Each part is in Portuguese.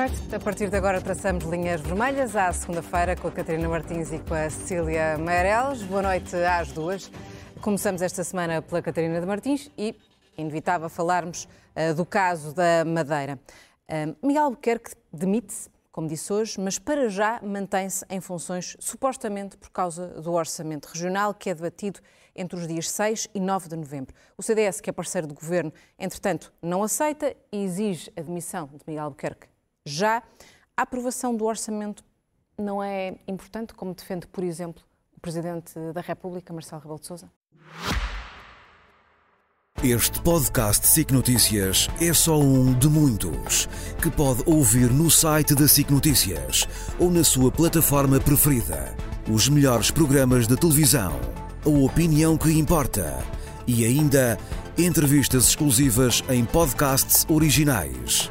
noite. A partir de agora traçamos linhas vermelhas à segunda-feira com a Catarina Martins e com a Cecília Meireles. Boa noite às duas. Começamos esta semana pela Catarina de Martins e inevitável falarmos uh, do caso da Madeira. Uh, Miguel Albuquerque demite-se, como disse hoje, mas para já mantém-se em funções supostamente por causa do orçamento regional que é debatido entre os dias 6 e 9 de novembro. O CDS, que é parceiro do governo, entretanto, não aceita e exige a demissão de Miguel Albuquerque já. A aprovação do orçamento não é importante, como defende, por exemplo, o Presidente da República, Marcelo Rebelo de Sousa? Este podcast SIC Notícias é só um de muitos que pode ouvir no site da SIC Notícias ou na sua plataforma preferida. Os melhores programas de televisão, a opinião que importa e ainda entrevistas exclusivas em podcasts originais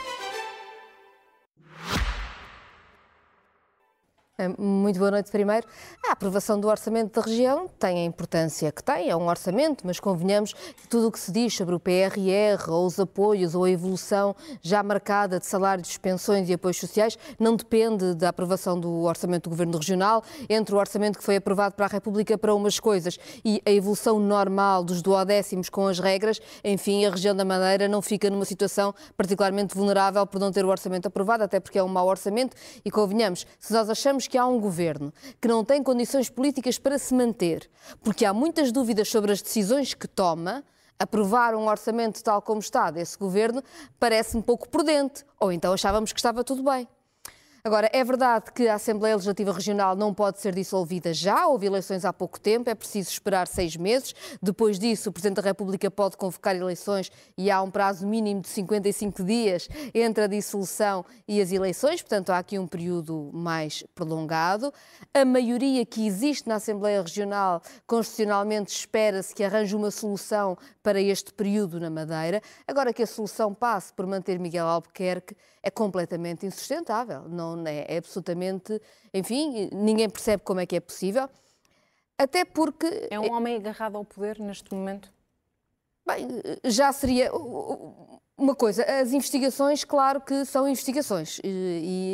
Muito boa noite primeiro. A aprovação do orçamento da região tem a importância que tem, é um orçamento, mas convenhamos que tudo o que se diz sobre o PRR, ou os apoios, ou a evolução já marcada de salários, pensões e apoios sociais, não depende da aprovação do orçamento do Governo Regional, entre o orçamento que foi aprovado para a República para umas coisas e a evolução normal dos duodécimos com as regras, enfim, a região da Madeira não fica numa situação particularmente vulnerável por não ter o orçamento aprovado, até porque é um mau orçamento e convenhamos, se nós achamos que há um governo que não tem condições políticas para se manter, porque há muitas dúvidas sobre as decisões que toma, aprovar um orçamento tal como está desse governo parece-me pouco prudente. Ou então achávamos que estava tudo bem. Agora, é verdade que a Assembleia Legislativa Regional não pode ser dissolvida já, houve eleições há pouco tempo, é preciso esperar seis meses. Depois disso, o Presidente da República pode convocar eleições e há um prazo mínimo de 55 dias entre a dissolução e as eleições, portanto, há aqui um período mais prolongado. A maioria que existe na Assembleia Regional, constitucionalmente, espera-se que arranje uma solução para este período na Madeira. Agora que a solução passe por manter Miguel Albuquerque, é completamente insustentável. Não é, é absolutamente, enfim, ninguém percebe como é que é possível. Até porque é um homem agarrado ao poder neste momento. Bem, já seria uma coisa. As investigações, claro que são investigações e,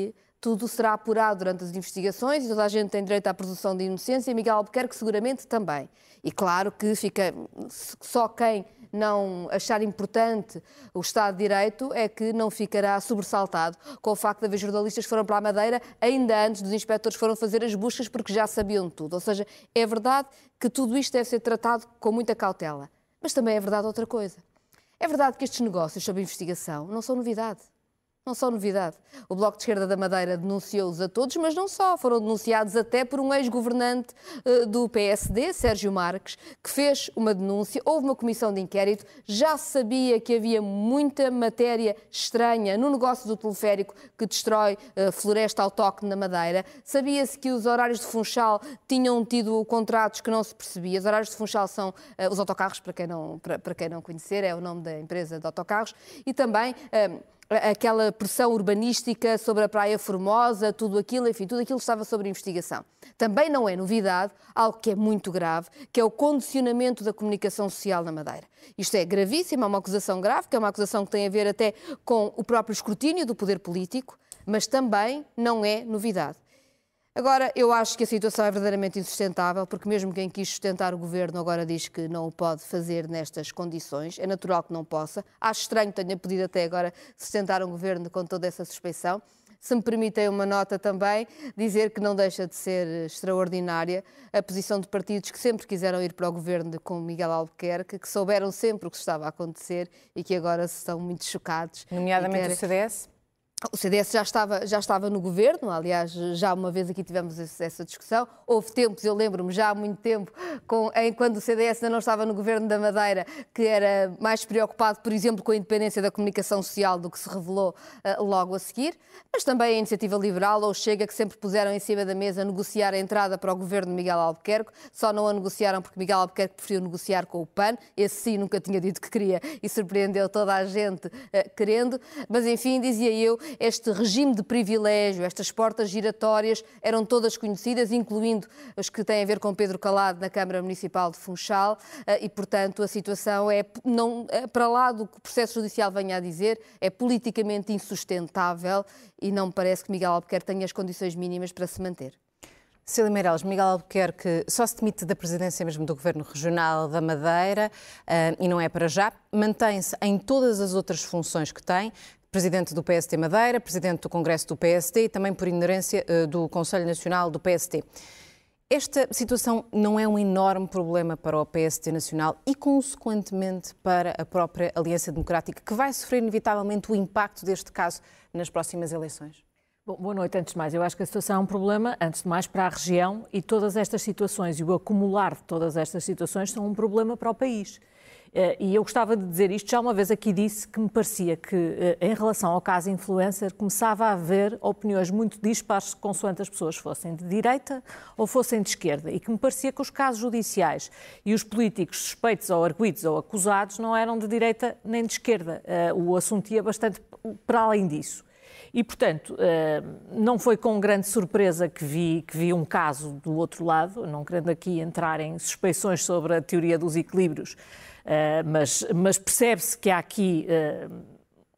e tudo será apurado durante as investigações e toda a gente tem direito à presunção de inocência. E Miguel Albuquerque seguramente também. E claro que fica só quem não achar importante o Estado de Direito é que não ficará sobressaltado com o facto de haver jornalistas que foram para a Madeira ainda antes dos inspectores foram fazer as buscas porque já sabiam tudo. Ou seja, é verdade que tudo isto deve ser tratado com muita cautela. Mas também é verdade outra coisa. É verdade que estes negócios sobre investigação não são novidade não são novidade. O Bloco de Esquerda da Madeira denunciou-os a todos, mas não só. Foram denunciados até por um ex-governante uh, do PSD, Sérgio Marques, que fez uma denúncia. Houve uma comissão de inquérito. Já sabia que havia muita matéria estranha no negócio do teleférico que destrói uh, floresta autóctone na Madeira. Sabia-se que os horários de Funchal tinham tido contratos que não se percebia. Os horários de Funchal são uh, os autocarros, para quem, não, para, para, quem não conhecer, é o nome da empresa de autocarros. E também aquela pressão urbanística sobre a Praia Formosa, tudo aquilo, enfim, tudo aquilo estava sob investigação. Também não é novidade, algo que é muito grave, que é o condicionamento da comunicação social na Madeira. Isto é gravíssimo, é uma acusação grave, que é uma acusação que tem a ver até com o próprio escrutínio do poder político, mas também não é novidade. Agora, eu acho que a situação é verdadeiramente insustentável, porque mesmo quem quis sustentar o governo agora diz que não o pode fazer nestas condições. É natural que não possa. Acho estranho que tenha podido até agora sustentar um governo com toda essa suspeição. Se me permitem uma nota também, dizer que não deixa de ser extraordinária a posição de partidos que sempre quiseram ir para o governo com Miguel Albuquerque, que souberam sempre o que estava a acontecer e que agora estão muito chocados. Nomeadamente querem... o CDS? O CDS já estava, já estava no governo, aliás, já uma vez aqui tivemos essa discussão. Houve tempos, eu lembro-me já há muito tempo, com, em, quando o CDS ainda não estava no governo da Madeira, que era mais preocupado, por exemplo, com a independência da comunicação social do que se revelou uh, logo a seguir. Mas também a Iniciativa Liberal ou Chega, que sempre puseram em cima da mesa negociar a entrada para o governo de Miguel Albuquerque. Só não a negociaram porque Miguel Albuquerque preferiu negociar com o PAN. Esse sim nunca tinha dito que queria e surpreendeu toda a gente uh, querendo. Mas enfim, dizia eu este regime de privilégio, estas portas giratórias eram todas conhecidas, incluindo as que têm a ver com Pedro Calado na Câmara Municipal de Funchal, eh, e, portanto, a situação é, não, é, para lá do que o processo judicial venha a dizer, é politicamente insustentável e não me parece que Miguel Albuquerque tenha as condições mínimas para se manter. Cília Meireles, Miguel Albuquerque só se demite da presidência mesmo do Governo Regional da Madeira uh, e não é para já. Mantém-se em todas as outras funções que tem, presidente do PST Madeira, presidente do Congresso do PST e também por inerência uh, do Conselho Nacional do PST. Esta situação não é um enorme problema para o PST Nacional e, consequentemente, para a própria Aliança Democrática, que vai sofrer inevitavelmente o impacto deste caso nas próximas eleições? Bom, boa noite, antes de mais. Eu acho que a situação é um problema, antes de mais, para a região e todas estas situações e o acumular de todas estas situações são um problema para o país. Eh, e eu gostava de dizer isto, já uma vez aqui disse que me parecia que, eh, em relação ao caso influencer, começava a haver opiniões muito dispares consoante as pessoas fossem de direita ou fossem de esquerda, e que me parecia que os casos judiciais e os políticos suspeitos ou arguídos ou acusados não eram de direita nem de esquerda. Eh, o assunto ia bastante para além disso. E, portanto, não foi com grande surpresa que vi, que vi um caso do outro lado, não querendo aqui entrar em suspeições sobre a teoria dos equilíbrios, mas, mas percebe-se que há aqui eh,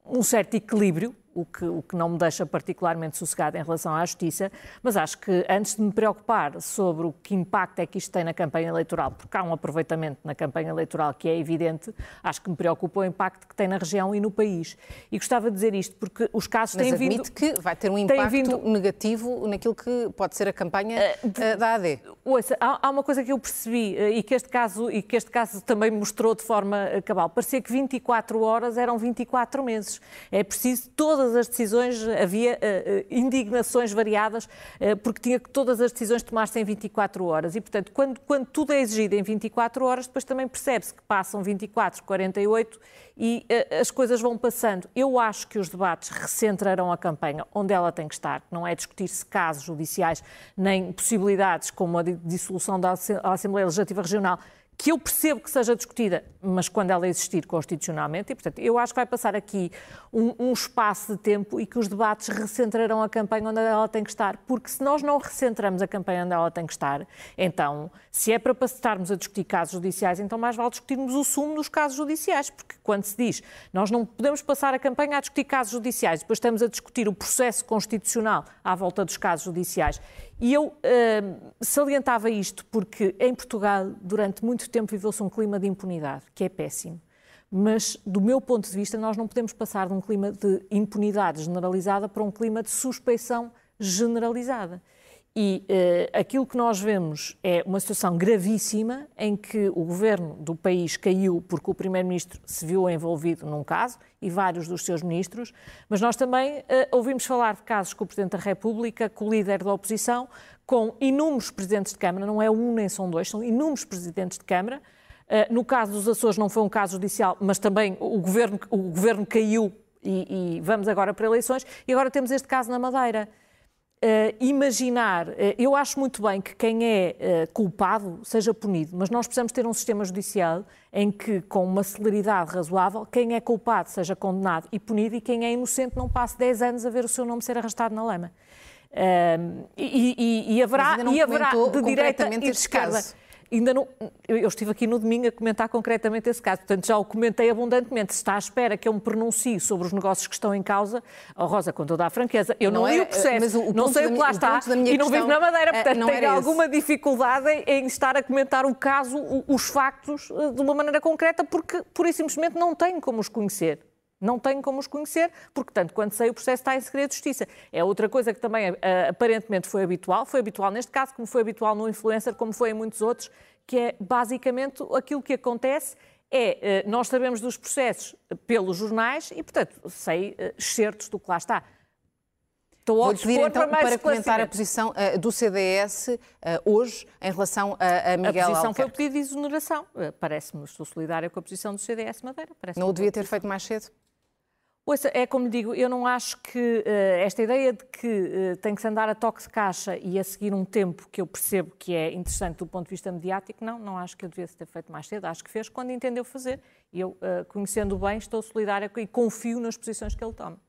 um certo equilíbrio o que, o que não me deixa particularmente sossegada em relação à justiça, mas acho que antes de me preocupar sobre o que impacto é que isto tem na campanha eleitoral, porque há um aproveitamento na campanha eleitoral que é evidente, acho que me preocupa o impacto que tem na região e no país. E gostava de dizer isto porque os casos mas têm vindo... Mas que vai ter um impacto vindo... negativo naquilo que pode ser a campanha uh, da AD. Ouça, há, há, uma coisa que eu percebi uh, e, que este caso, e que este caso também mostrou de forma cabal. Parecia que 24 horas eram 24 meses. É preciso todas todas as decisões havia uh, indignações variadas, uh, porque tinha que todas as decisões tomar-se em 24 horas. E, portanto, quando, quando tudo é exigido em 24 horas, depois também percebe-se que passam 24, 48 e as coisas vão passando. Eu acho que os debates recentrarão a campanha onde ela tem que estar, não é discutir-se casos judiciais, nem possibilidades como a dissolução da Assembleia Legislativa Regional, que eu percebo que seja discutida, mas quando ela existir constitucionalmente, e portanto eu acho que vai passar aqui um, um, espaço de tempo e que os debates recentrarão a campanha onde ela tem que estar, porque se nós não recentramos a campanha onde ela tem que estar, então, se é para estarmos a discutir casos judiciais, então mais vale discutirmos o sumo dos casos judiciais, porque quando se diz nós não podemos passar a campanha a discutir casos judiciais, depois estamos a discutir o processo constitucional à volta dos casos judiciais e eu uh, salientava isto porque em Portugal, durante muito tempo, viveu-se um clima de impunidade, que é péssimo. Mas, do meu ponto de vista, nós não podemos passar de um clima de impunidade generalizada para um clima de suspeição generalizada. E uh, aquilo que nós vemos é uma situação gravíssima em que o governo do país caiu porque o primeiro-ministro se viu envolvido num caso e vários dos seus ministros, mas nós também uh, ouvimos falar de casos com o Presidente da República, com o líder da oposição, com inúmeros presidentes de Câmara, não é um nem são dois, são inúmeros presidentes de Câmara. Uh, no caso dos Açores não foi um caso judicial, mas também o governo, o governo caiu e, e vamos agora para eleições, e agora temos este caso na Madeira. Uh, imaginar, uh, eu acho muito bem que quem é uh, culpado seja punido, mas nós precisamos ter um sistema judicial em que, com uma celeridade razoável, quem é culpado seja condenado e punido e quem é inocente não passe 10 anos a ver o seu nome ser arrastado na lama. E, e, e, haverá, e haverá de direita e de esquerda. Caso ainda não. Eu estive aqui no domingo a comentar concretamente esse caso, portanto já o comentei abundantemente. Se está à espera que eu me pronuncie sobre os negócios que estão em causa, oh, Rosa, com toda a franqueza, eu não, não li é, o processo, o não sei o que lá está e não questão, vivo na Madeira, é, portanto tenho alguma esse. dificuldade em, estar a comentar o caso, os factos, eh, de uma maneira concreta, porque e simplesmente não tenho como os conhecer. Não tenho como os conhecer, porque, tanto quando sei, o processo está em segredo de justiça. É outra coisa que também uh, aparentemente foi habitual, foi habitual neste caso, como foi habitual no influencer, como foi em muitos outros, que é basicamente aquilo que acontece é, uh, nós sabemos dos processos pelos jornais e, portanto, sei excertos do que lá está. Estou ao pedir então para, para comentar a posição uh, do CDS uh, hoje em relação a, a Miguel A posição Albuquerque. foi o pedido de exoneração. Uh, Parece-me, estou solidária com a posição do CDS Madeira. Não o devia ter feito mais cedo? É como digo, eu não acho que uh, esta ideia de que uh, tem que se andar a toque de caixa e a seguir um tempo que eu percebo que é interessante do ponto de vista mediático, não, não acho que eu devesse ter feito mais cedo, acho que fez quando entendeu fazer. E eu, uh, conhecendo bem, estou solidária e confio nas posições que ele toma.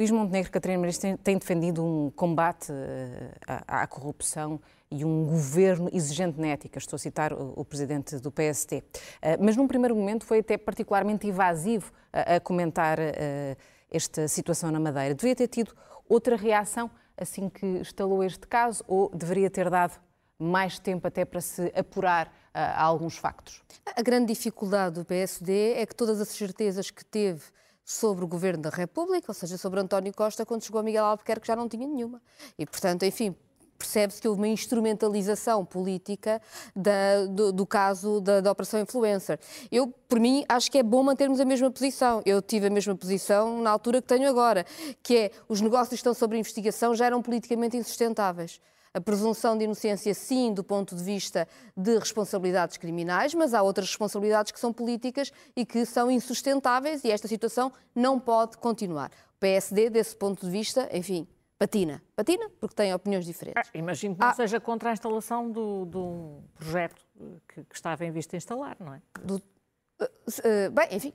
Luís Montenegro Catarina Martins tem, tem defendido um combate à, à, corrupção e um governo exigente na ética. Estou a citar o, o presidente do PSD. mas num primeiro momento foi até particularmente evasivo a, a comentar esta situação na Madeira. Deveria ter tido outra reação assim que instalou este caso ou deveria ter dado mais tempo até para se apurar uh, alguns factos? A grande dificuldade do PSD é que todas as certezas que teve sobre o Governo da República, ou seja, sobre António Costa, quando chegou a Miguel Albuquerque já não tinha nenhuma. E, portanto, enfim, percebe-se que houve uma instrumentalização política da, do, do, caso da, da, Operação Influencer. Eu, por mim, acho que é bom mantermos a mesma posição. Eu tive a mesma posição na altura que tenho agora, que é os negócios que estão sobre investigação já eram politicamente insustentáveis a presunção de inocência, sim, do ponto de vista de responsabilidades criminais, mas há outras responsabilidades que são políticas e que são insustentáveis e esta situação não pode continuar. O PSD, desse ponto de vista, enfim, patina. Patina porque tem opiniões diferentes. Ah, imagino que não ah, seja contra a instalação do, do projeto que, que, estava em vista instalar, não é? Do, Uh, bem, enfim,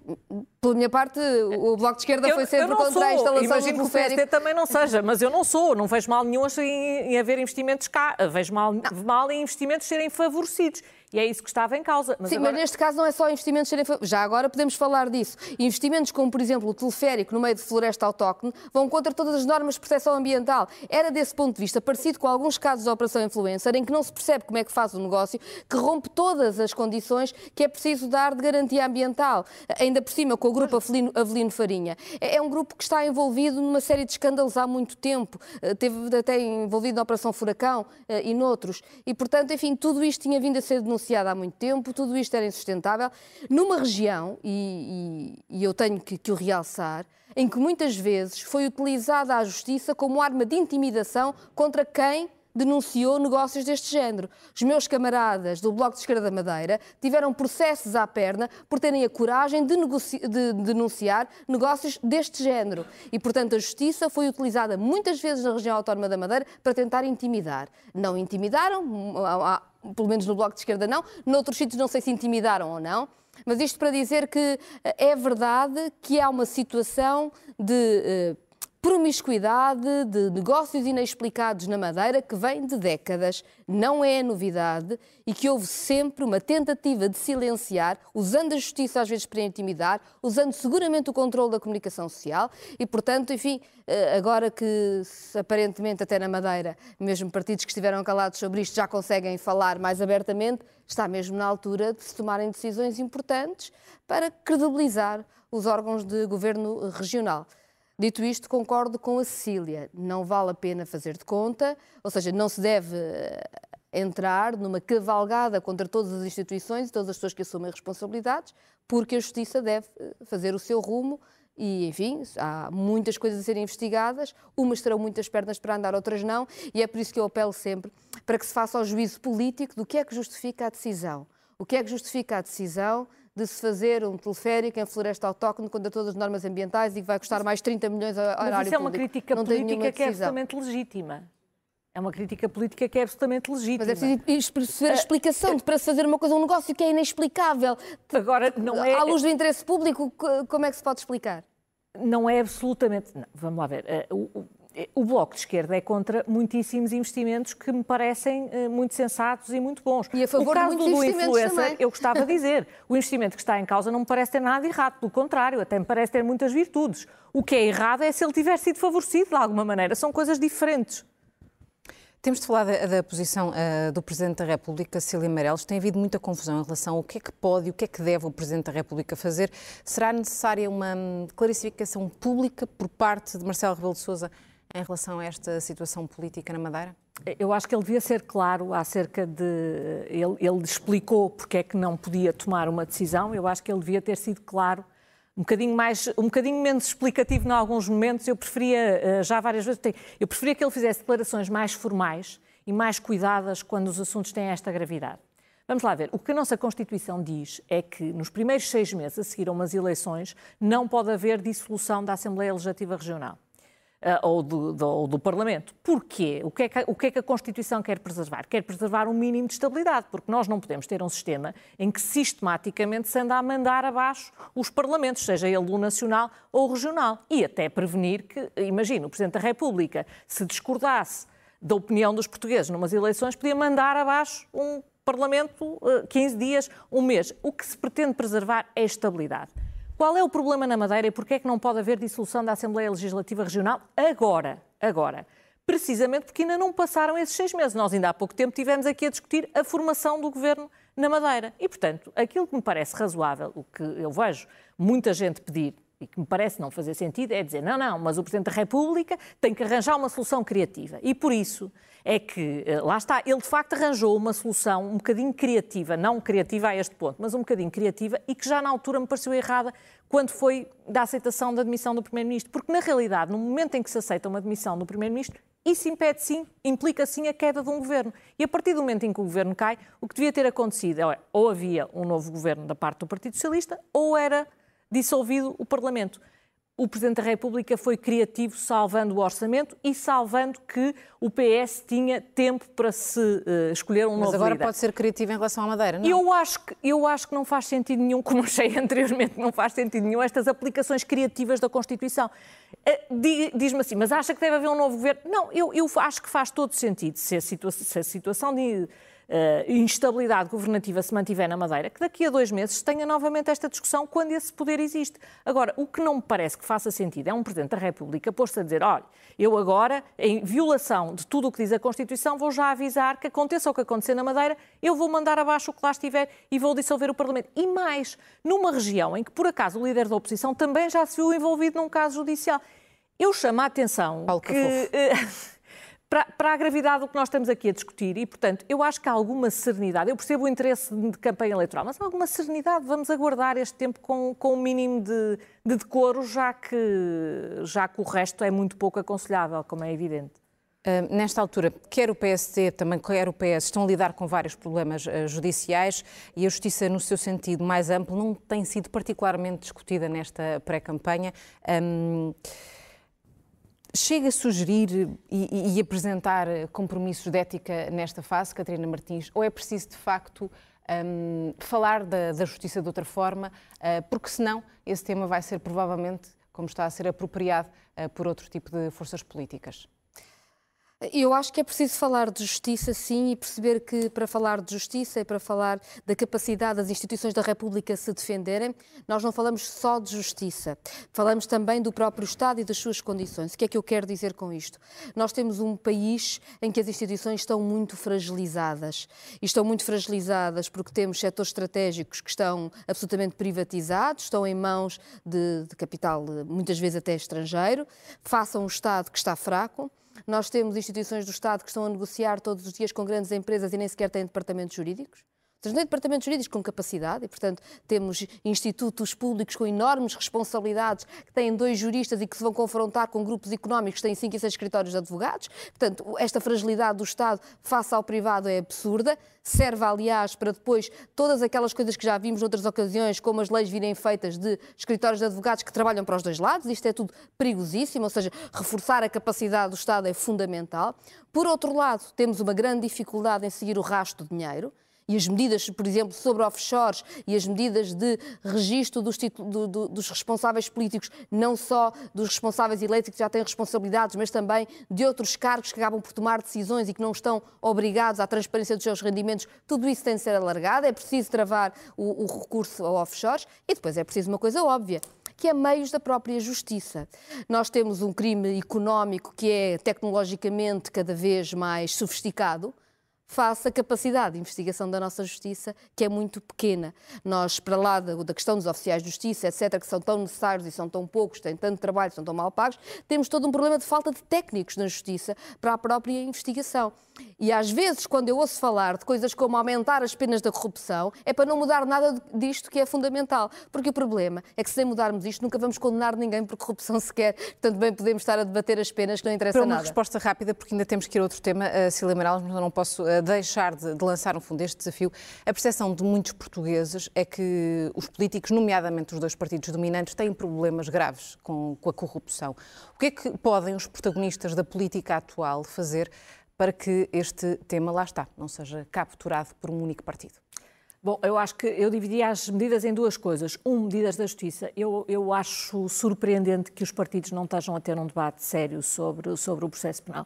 pela minha parte, o Bloco de Esquerda eu, foi sempre contra sou. a instalação Imagino que o PSD também não seja, mas eu não sou, não vejo mal nenhum em, em haver investimentos cá, vejo mal, mal em investimentos serem favorecidos. E é isso que estava em causa. Mas Sim, agora... mas neste caso não é só investimentos serem. Já agora podemos falar disso. Investimentos como, por exemplo, o teleférico no meio de floresta autóctone vão contra todas as normas de proteção ambiental. Era desse ponto de vista parecido com alguns casos de operação influencer em que não se percebe como é que faz o negócio, que rompe todas as condições que é preciso dar de garantia ambiental. Ainda por cima, com o grupo Avelino, Avelino Farinha. É, é um grupo que está envolvido numa série de escândalos há muito tempo. Eh, teve até envolvido na Operação Furacão eh, e noutros. E, portanto, enfim, tudo isto tinha vindo a ser denunciado denunciada há muito tempo, tudo isto era insustentável, numa região, e, e, e eu tenho que, que o realçar, em que muitas vezes foi utilizada a justiça como arma de intimidação contra quem denunciou negócios deste género. Os meus camaradas do Bloco de Esquerda da Madeira tiveram processos à perna por terem a coragem de, de, denunciar negócios deste género. E, portanto, a justiça foi utilizada muitas vezes na região autónoma da Madeira para tentar intimidar. Não intimidaram, pelo menos no Bloco de Esquerda não, noutros sítios não sei se intimidaram ou não. Mas isto para dizer que é verdade que há uma situação de eh, promiscuidade de negócios inexplicados na Madeira que vem de décadas, não é novidade e que houve sempre uma tentativa de silenciar, usando a justiça às vezes para intimidar, usando seguramente o controle da comunicação social e, portanto, enfim, eh, agora que aparentemente até na Madeira, mesmo partidos que estiveram calados sobre isto já conseguem falar mais abertamente, está mesmo na altura de se tomarem decisões importantes para credibilizar os órgãos de governo regional. Dito isto, concordo com a Cecília. Não vale a pena fazer de conta, ou seja, não se deve eh, entrar numa cavalgada contra todas as instituições e todas as pessoas que assumem responsabilidades, porque a Justiça deve eh, fazer o seu rumo e, enfim, há muitas coisas a serem investigadas, umas terão muitas pernas para andar, outras não, e é por isso que eu apelo sempre para que se faça o juízo político do que é que justifica a decisão. O que é que justifica a decisão de se fazer um teleférico em floresta autóctone contra todas as normas ambientais e que vai custar mais 30 milhões a horário Mas isso é uma crítica Não política que é absolutamente legítima. É uma crítica política que é absolutamente legítima. Mas é preciso perceber a eh, explicação de, para se fazer uma coisa, um negócio que é inexplicável. Agora, não é... À luz do interesse público, como é que se pode explicar? Não é absolutamente... Não, vamos lá ver. Eh, o Bloco de Esquerda é contra muitíssimos investimentos que me parecem uh, muito sensatos e muito bons. E a favor o caso de do influencer, também. eu gostava de dizer, o investimento que está em causa não me parece ter nada errado, pelo contrário, até me parece ter muitas virtudes. O que é errado é se ele tiver sido favorecido de alguma maneira, são coisas diferentes. Temos de falar da, da posição uh, do Presidente da República, Cília Meirelles. Tem havido muita confusão em relação ao que é que pode e o que é que deve o Presidente da República fazer. Será necessária uma hum, clarificação pública por parte de Marcelo Rebelo de Sousa em relação a esta situação política na Madeira? Eu acho que ele devia ser claro acerca de. Ele, ele, explicou porque é que não podia tomar uma decisão. Eu acho que ele devia ter sido claro, um bocadinho, mais, um bocadinho menos explicativo em alguns momentos. Eu preferia, eh, já várias vezes, eu preferia que ele fizesse declarações mais formais e mais cuidadas quando os assuntos têm esta gravidade. Vamos lá ver. O que a nossa Constituição diz é que nos primeiros seis meses a seguir a umas eleições não pode haver dissolução da Assembleia Legislativa Regional. Ou, do, do, do Parlamento. Porquê? O que, é que, o que é que a Constituição quer preservar? Quer preservar um mínimo de estabilidade, porque nós não podemos ter um sistema em que sistematicamente se anda a mandar abaixo os Parlamentos, seja ele o nacional ou o regional. E até prevenir que, imagina, o Presidente da República, se discordasse da opinião dos portugueses numas eleições, podia mandar abaixo um Parlamento 15 dias, um mês. O que se pretende preservar é a estabilidade. Qual é o problema na Madeira e porquê é que não pode haver dissolução da Assembleia Legislativa Regional agora? Agora. Precisamente porque ainda não passaram esses seis meses. Nós ainda há pouco tempo tivemos aqui a discutir a formação do governo na Madeira. E, portanto, aquilo que me parece razoável, o que eu vejo muita gente pedir e que me parece não fazer sentido, é dizer: não, não, mas o Presidente da República tem que arranjar uma solução criativa. E por isso é que, eh, lá está, ele de facto arranjou uma solução um bocadinho criativa, não criativa a este ponto, mas um bocadinho criativa e que já na altura me pareceu errada quando foi da aceitação da admissão do Primeiro-Ministro. Porque, na realidade, no momento em que se aceita uma admissão do Primeiro-Ministro, isso impede sim, implica sim a queda de um governo. E a partir do momento em que o governo cai, o que devia ter acontecido é ou havia um novo governo da parte do Partido Socialista ou era dissolvido o Parlamento o Presidente da República foi criativo salvando o orçamento e salvando que o PS tinha tempo para se uh, escolher um Mas novo. Mas agora pode ser criativo em relação à Madeira, não? Eu acho, que, eu acho que não faz sentido nenhum, como achei anteriormente, não faz sentido nenhum estas aplicações criativas da Constituição. Uh, Diz-me assim, mas acha que deve haver um novo governo? Não, eu, eu acho que faz todo sentido se a, situa se a situação de uh, instabilidade governativa se mantiver na Madeira, que daqui a dois meses tenha novamente esta discussão quando esse poder existe. Agora, o que não me parece que faça sentido é um Presidente da República posto a dizer: olha, eu agora, em violação de tudo o que diz a Constituição, vou já avisar que aconteça o que acontecer na Madeira, eu vou mandar abaixo o que lá estiver e vou dissolver o Parlamento. E mais, numa região em que, por acaso, o líder da oposição também já se viu envolvido num caso judicial. Eu chamo a atenção Paulo que. para, para, a gravidade do que nós estamos aqui a discutir e, portanto, eu acho que há alguma serenidade. Eu percebo o interesse de campanha eleitoral, mas há alguma serenidade. Vamos aguardar este tempo com, com um mínimo de, de decoro, já que, já que o resto é muito pouco aconselhável, como é evidente. Uh, nesta altura, quer o PSD, também quer o PS, estão a lidar com vários problemas uh, judiciais e a justiça, no seu sentido mais amplo, não tem sido particularmente discutida nesta pré-campanha. Um, Chega a sugerir e, e, apresentar compromissos de ética nesta fase, Catarina Martins, ou é preciso de facto um, falar da, da, justiça de outra forma, uh, porque senão esse tema vai ser provavelmente, como está a ser apropriado uh, por outro tipo de forças políticas? Eu acho que é preciso falar de justiça, sim, e perceber que para falar de justiça e para falar da capacidade das instituições da República se defenderem, nós não falamos só de justiça, falamos também do próprio Estado e das suas condições. O que é que eu quero dizer com isto? Nós temos um país em que as instituições estão muito fragilizadas. E estão muito fragilizadas porque temos setores estratégicos que estão absolutamente privatizados, estão em mãos de, de capital, muitas vezes até estrangeiro, façam um Estado que está fraco. Nós temos instituições do Estado que estão a negociar todos os dias com grandes empresas e nem sequer têm departamentos jurídicos. Não é departamentos jurídicos com capacidade e, portanto, temos institutos públicos com enormes responsabilidades que têm dois juristas e que se vão confrontar com grupos económicos que têm cinco e seis escritórios de advogados. Portanto, esta fragilidade do Estado face ao privado é absurda. Serve, aliás, para depois todas aquelas coisas que já vimos noutras ocasiões, como as leis virem feitas de escritórios de advogados que trabalham para os dois lados. Isto é tudo perigosíssimo, ou seja, reforçar a capacidade do Estado é fundamental. Por outro lado, temos uma grande dificuldade em seguir o rastro do dinheiro e as medidas, por exemplo, sobre offshores e as medidas de registro dos, do, do, dos responsáveis políticos, não só dos responsáveis eleitos que já têm responsabilidades, mas também de outros cargos que acabam por tomar decisões e que não estão obrigados à transparência dos seus rendimentos, tudo isso tem de ser alargado. É preciso travar o, o recurso a offshores e depois é preciso uma coisa óbvia que é meios da própria justiça. Nós temos um crime económico que é tecnologicamente cada vez mais sofisticado, face à capacidade de investigação da nossa justiça, que é muito pequena. Nós, para lá da, questão dos oficiais de justiça, etc., que são tão necessários e são tão poucos, têm tanto trabalho, são tão mal pagos, temos todo um problema de falta de técnicos na justiça para a própria investigação. E às vezes, quando eu ouço falar de coisas como aumentar as penas da corrupção, é para não mudar nada disto que é fundamental. Porque o problema é que, sem mudarmos isto, nunca vamos condenar ninguém por corrupção sequer. Portanto, bem podemos estar a debater as penas que não interessa para nada. uma resposta rápida, porque ainda temos que ir a outro tema, uh, Amaral, mas eu não posso uh, a deixar de, de lançar, no fundo, este desafio, a percepção de muitos portugueses é que os políticos, nomeadamente os dois partidos dominantes, têm problemas graves com, com a corrupção. O que é que podem os protagonistas da política atual fazer para que este tema, lá está, não seja capturado por um único partido? Bom, eu acho que eu dividia as medidas em duas coisas. Um, medidas da justiça. Eu, eu acho surpreendente que os partidos não estejam a ter um debate sério sobre, sobre o processo penal.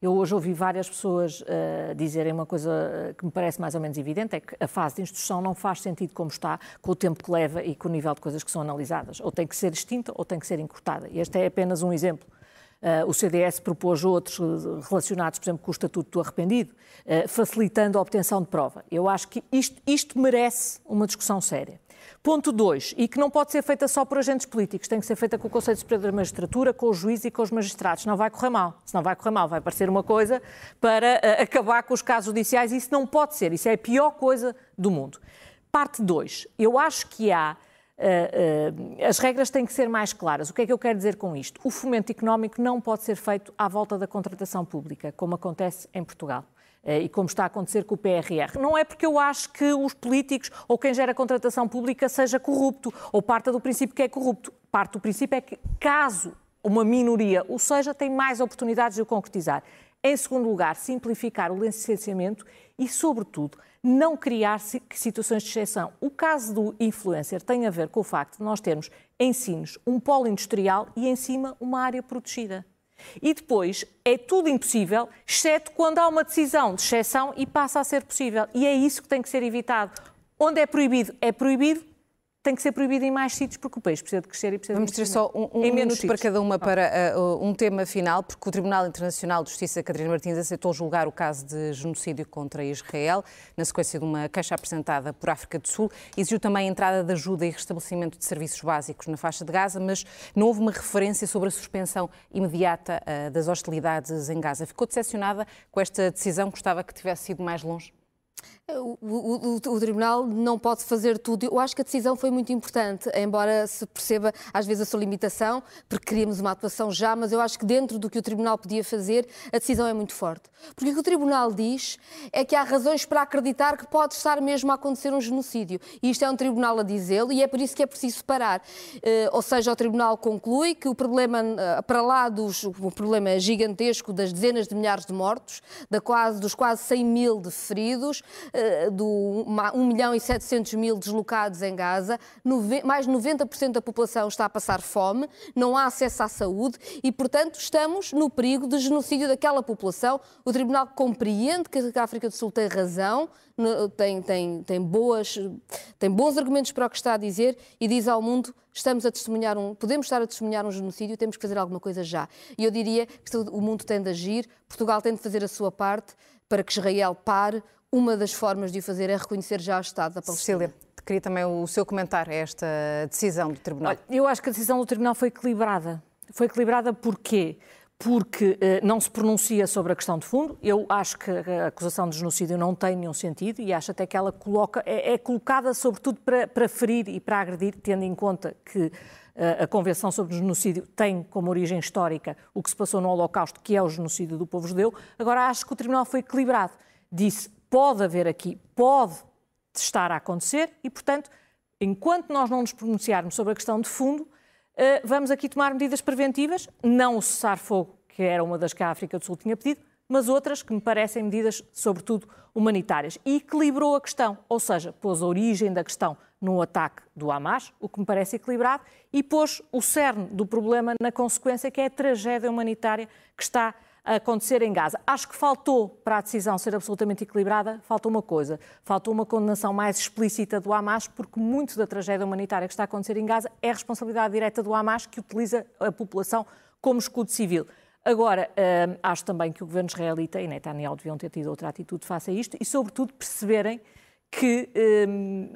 Eu hoje ouvi várias pessoas uh, dizerem uma coisa eh, que me parece mais ou menos evidente, é que a fase de instrução não faz sentido como está, com o tempo que leva e com o nível de coisas que são analisadas. Ou tem que ser extinta ou tem que ser encurtada. E este é apenas um exemplo. Uh, o CDS propôs outros relacionados, por exemplo, com o Estatuto do Arrependido, uh, facilitando a obtenção de prova. Eu acho que isto, isto merece uma discussão séria. Ponto 2, e que não pode ser feita só por agentes políticos, tem que ser feita com o Conselho Superior da Magistratura, com os juízes e com os magistrados. Não vai correr mal. Se não vai correr mal, vai parecer uma coisa para uh, acabar com os casos judiciais. Isso não pode ser. Isso é a pior coisa do mundo. Parte 2, eu acho que há as regras têm que ser mais claras. O que é que eu quero dizer com isto? O fomento económico não pode ser feito à volta da contratação pública, como acontece em Portugal. Uh, e como está a acontecer com o PRR. Não é porque eu acho que os políticos ou quem gera contratação pública seja corrupto, ou parta do princípio que é corrupto. Parte do princípio é que, caso uma minoria o seja, tem mais oportunidades de o concretizar. Em segundo lugar, simplificar o licenciamento e, sobretudo, não criar situações de exceção. O caso do influencer tem a ver com o facto de nós termos ensinos, um polo industrial e, em cima, uma área protegida. E depois é tudo impossível, exceto quando há uma decisão de exceção e passa a ser possível. E é isso que tem que ser evitado. Onde é proibido, é proibido, tem que ser proibido em mais sítios, porque o país precisa de crescer e precisa Vamos de ter só um, um para cada uma para uh, um tema final, porque o Tribunal Internacional de Justiça, Catarina Martins, aceitou julgar o caso de genocídio contra Israel, na sequência de uma queixa apresentada por África do Sul. Exigiu também a entrada de ajuda e restabelecimento de serviços básicos na faixa de Gaza, mas não houve uma referência sobre a suspensão imediata uh, das hostilidades em Gaza. Ficou decepcionada com esta decisão, gostava que tivesse sido mais longe? O, o, o, Tribunal não pode fazer tudo. Eu acho que a decisão foi muito importante, embora se perceba às vezes a sua limitação, porque queríamos uma atuação já, mas eu acho que dentro do que o Tribunal podia fazer, a decisão é muito forte. Porque o que o Tribunal diz é que há razões para acreditar que pode estar mesmo a acontecer um genocídio. E isto é um Tribunal a dizê-lo e é por isso que é preciso parar. Uh, ou seja, o Tribunal conclui que o problema, uh, para lá dos, o problema gigantesco das dezenas de milhares de mortos, da quase, dos quase 100 mil de feridos, uh, do 1 milhão e 700 mil deslocados em Gaza, mais de 90% da população está a passar fome, não há acesso à saúde e, portanto, estamos no perigo de genocídio daquela população. O Tribunal compreende que a África do Sul tem razão, tem, tem, tem, boas, tem bons argumentos para o que está a dizer e diz ao mundo estamos a testemunhar um, podemos estar a testemunhar um genocídio, temos que fazer alguma coisa já. E eu diria que o mundo tem de agir, Portugal tem de fazer a sua parte para que Israel pare uma das formas de o fazer é reconhecer já o Estado da Palestina. Cecília, queria também o seu comentário a esta decisão do Tribunal. Olha, eu acho que a decisão do Tribunal foi equilibrada. Foi equilibrada porquê? Porque eh, não se pronuncia sobre a questão de fundo. Eu acho que a acusação de genocídio não tem nenhum sentido e acho até que ela coloca, é, é colocada sobretudo para, para ferir e para agredir, tendo em conta que eh, a Convenção sobre o Genocídio tem como origem histórica o que se passou no Holocausto, que é o genocídio do povo judeu. Agora, acho que o Tribunal foi equilibrado. Disse pode haver aqui, pode estar a acontecer e, portanto, enquanto nós não nos pronunciarmos sobre a questão de fundo, eh, vamos aqui tomar medidas preventivas, não o cessar-fogo, que era uma das que a África do Sul tinha pedido, mas outras que me parecem medidas, sobretudo, humanitárias. E equilibrou a questão, ou seja, pôs a origem da questão no ataque do Hamas, o que me parece equilibrado, e pôs o cerne do problema na consequência, que é a tragédia humanitária que está a acontecer em Gaza. Acho que faltou, para a decisão ser absolutamente equilibrada, faltou uma coisa. Faltou uma condenação mais explícita do Hamas, porque muito da tragédia humanitária que está a acontecer em Gaza é responsabilidade direta do Hamas, que utiliza a população como escudo civil. Agora, hum, acho também que o governo israelita e Netanyahu deviam ter tido outra atitude face a isto e, sobretudo, perceberem que hum,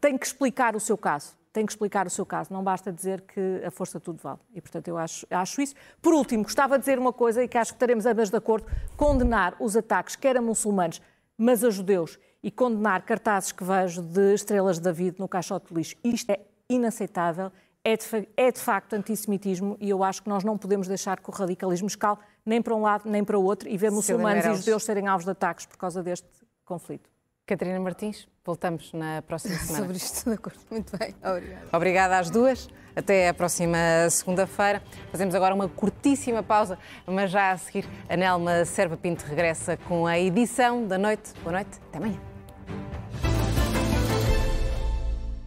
tem que explicar o seu caso tem que explicar o seu caso, não basta dizer que a força tudo vale. E, portanto, eu acho, acho isso. Por último, gostava de dizer uma coisa e que acho que estaremos ambas de acordo: condenar os ataques, quer a muçulmanos, mas a judeus, e condenar cartazes que vejo de estrelas de David no caixote de lixo. Isto é inaceitável, é de, é de facto antissemitismo e eu acho que nós não podemos deixar que o radicalismo escale nem para um lado nem para o outro, e ver muçulmanos e judeus serem alvos de ataques por causa deste conflito. Catarina Martins, voltamos na próxima semana. Sobre isto, de acordo. Muito bem, obrigada. Obrigada às duas. Até a próxima segunda-feira. Fazemos agora uma curtíssima pausa, mas já a seguir a Nelma Serva Pinto regressa com a edição da noite. Boa noite, até amanhã.